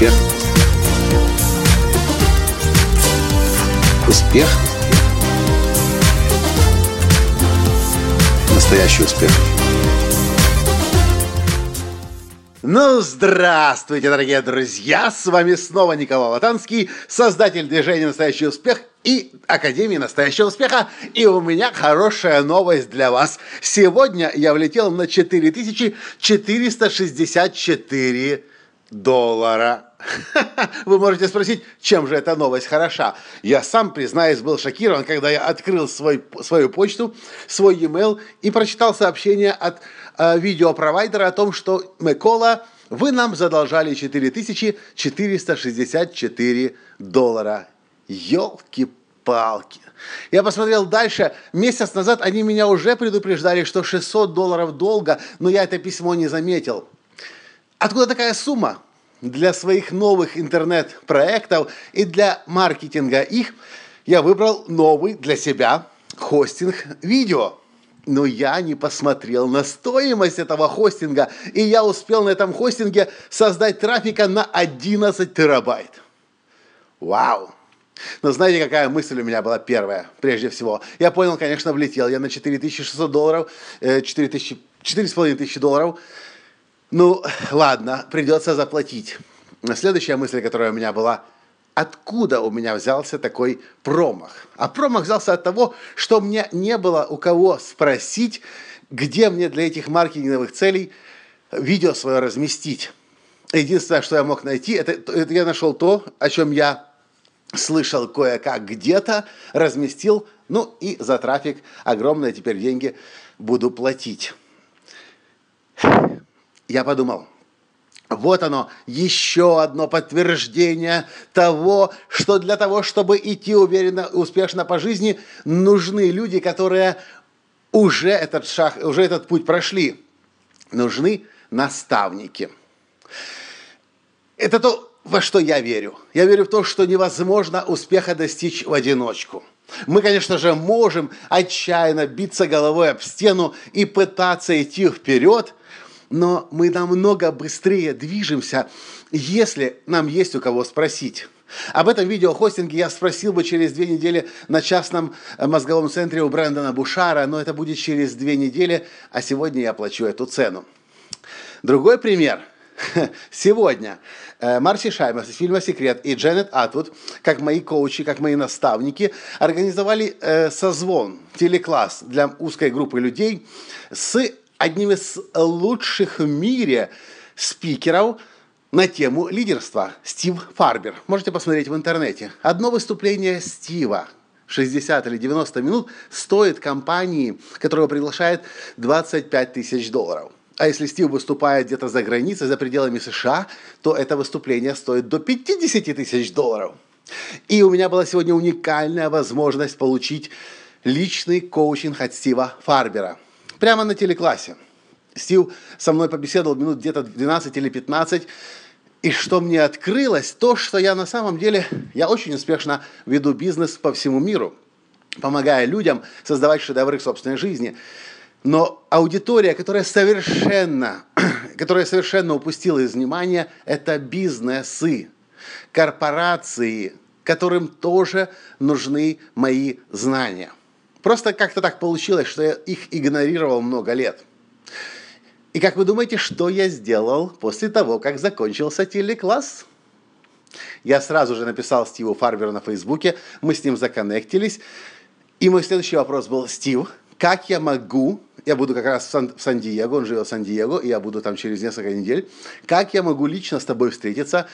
Успех. Успех. Настоящий успех. Ну, здравствуйте, дорогие друзья! С вами снова Николай Латанский, создатель движения «Настоящий успех» и Академии «Настоящего успеха». И у меня хорошая новость для вас. Сегодня я влетел на 4464 доллара. Вы можете спросить, чем же эта новость хороша? Я сам, признаюсь, был шокирован, когда я открыл свой, свою почту, свой e-mail и прочитал сообщение от э, видеопровайдера о том, что Микола, вы нам задолжали 4464 доллара. Елки-палки. Я посмотрел дальше. Месяц назад они меня уже предупреждали, что 600 долларов долга, но я это письмо не заметил. Откуда такая сумма? Для своих новых интернет-проектов и для маркетинга их я выбрал новый для себя хостинг видео. Но я не посмотрел на стоимость этого хостинга, и я успел на этом хостинге создать трафика на 11 терабайт. Вау! Но знаете, какая мысль у меня была первая, прежде всего? Я понял, конечно, влетел я на 4600 долларов, 4000, э, 4500 долларов, ну, ладно, придется заплатить. Следующая мысль, которая у меня была, откуда у меня взялся такой промах? А промах взялся от того, что мне не было у кого спросить, где мне для этих маркетинговых целей видео свое разместить. Единственное, что я мог найти, это, это я нашел то, о чем я слышал кое-как где-то, разместил, ну и за трафик огромные теперь деньги буду платить я подумал, вот оно, еще одно подтверждение того, что для того, чтобы идти уверенно, успешно по жизни, нужны люди, которые уже этот шаг, уже этот путь прошли. Нужны наставники. Это то, во что я верю. Я верю в то, что невозможно успеха достичь в одиночку. Мы, конечно же, можем отчаянно биться головой об стену и пытаться идти вперед – но мы намного быстрее движемся, если нам есть у кого спросить. Об этом видеохостинге я спросил бы через две недели на частном э, мозговом центре у Брэндона Бушара, но это будет через две недели, а сегодня я плачу эту цену. Другой пример. Сегодня э, Марси Шаймас из фильма «Секрет» и Дженнет Атвуд, как мои коучи, как мои наставники, организовали э, созвон, телекласс для узкой группы людей с одним из лучших в мире спикеров на тему лидерства Стив Фарбер. Можете посмотреть в интернете. Одно выступление Стива 60 или 90 минут стоит компании, которая приглашает 25 тысяч долларов. А если Стив выступает где-то за границей, за пределами США, то это выступление стоит до 50 тысяч долларов. И у меня была сегодня уникальная возможность получить личный коучинг от Стива Фарбера – прямо на телеклассе. Стив со мной побеседовал минут где-то 12 или 15, и что мне открылось, то, что я на самом деле, я очень успешно веду бизнес по всему миру, помогая людям создавать шедевры в собственной жизни. Но аудитория, которая совершенно, которая совершенно упустила из внимания, это бизнесы, корпорации, которым тоже нужны мои знания. Просто как-то так получилось, что я их игнорировал много лет. И как вы думаете, что я сделал после того, как закончился телекласс? Я сразу же написал Стиву Фарберу на Фейсбуке, мы с ним законнектились. И мой следующий вопрос был, Стив, как я могу, я буду как раз в, Сан- в Сан-Диего, он живет в Сан-Диего, и я буду там через несколько недель, как я могу лично с тобой встретиться,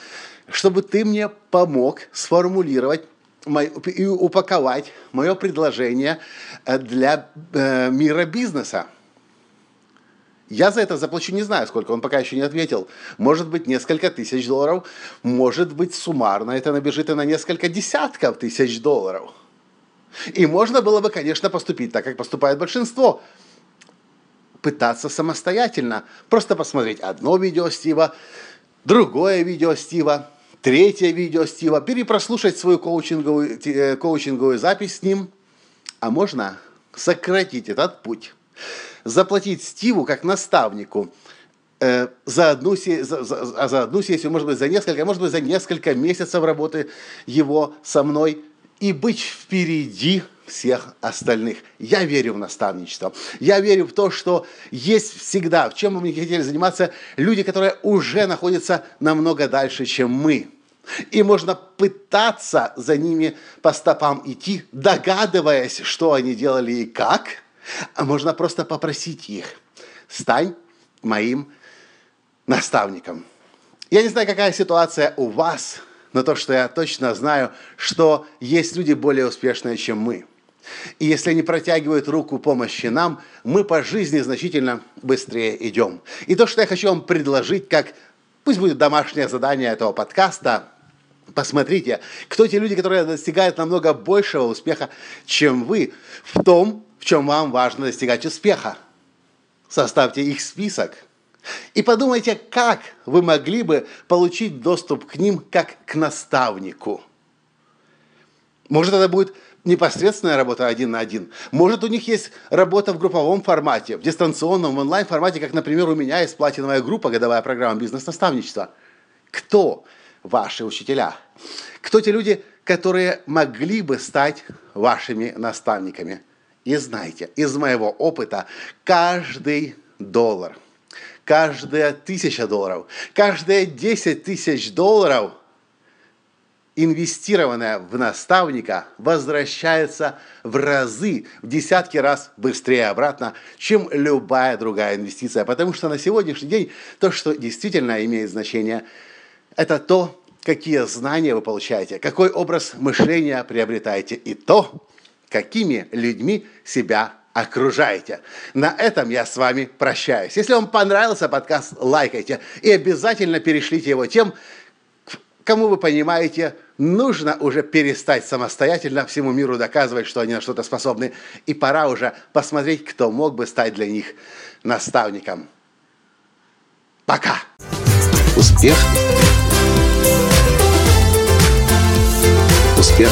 чтобы ты мне помог сформулировать и упаковать мое предложение э, для э, мира бизнеса. Я за это заплачу не знаю сколько, он пока еще не ответил. Может быть, несколько тысяч долларов, может быть, суммарно это набежит и на несколько десятков тысяч долларов. И можно было бы, конечно, поступить так, как поступает большинство. Пытаться самостоятельно. Просто посмотреть одно видео Стива, другое видео Стива, третье видео Стива, перепрослушать свою коучинговую, э, коучинговую запись с ним, а можно сократить этот путь. Заплатить Стиву как наставнику э, за одну, за, за, а за одну сессию, может быть, за несколько, может быть, за несколько месяцев работы его со мной и быть впереди всех остальных. Я верю в наставничество. Я верю в то, что есть всегда, чем мы не хотели заниматься, люди, которые уже находятся намного дальше, чем мы. И можно пытаться за ними по стопам идти, догадываясь, что они делали и как, а можно просто попросить их, стань моим наставником. Я не знаю, какая ситуация у вас, но то, что я точно знаю, что есть люди более успешные, чем мы. И если они протягивают руку помощи нам, мы по жизни значительно быстрее идем. И то, что я хочу вам предложить, как пусть будет домашнее задание этого подкаста, посмотрите, кто те люди, которые достигают намного большего успеха, чем вы, в том, в чем вам важно достигать успеха. Составьте их список – и подумайте, как вы могли бы получить доступ к ним как к наставнику. Может, это будет непосредственная работа один на один. Может, у них есть работа в групповом формате, в дистанционном, в онлайн-формате, как, например, у меня есть платиновая группа, годовая программа бизнес-наставничества. Кто ваши учителя? Кто те люди, которые могли бы стать вашими наставниками? И знайте, из моего опыта, каждый доллар – каждая тысяча долларов, каждые 10 тысяч долларов, инвестированная в наставника, возвращается в разы, в десятки раз быстрее обратно, чем любая другая инвестиция. Потому что на сегодняшний день то, что действительно имеет значение, это то, какие знания вы получаете, какой образ мышления приобретаете и то, какими людьми себя окружаете. На этом я с вами прощаюсь. Если вам понравился подкаст, лайкайте и обязательно перешлите его тем, кому вы понимаете, нужно уже перестать самостоятельно всему миру доказывать, что они на что-то способны. И пора уже посмотреть, кто мог бы стать для них наставником. Пока! Успех! Успех!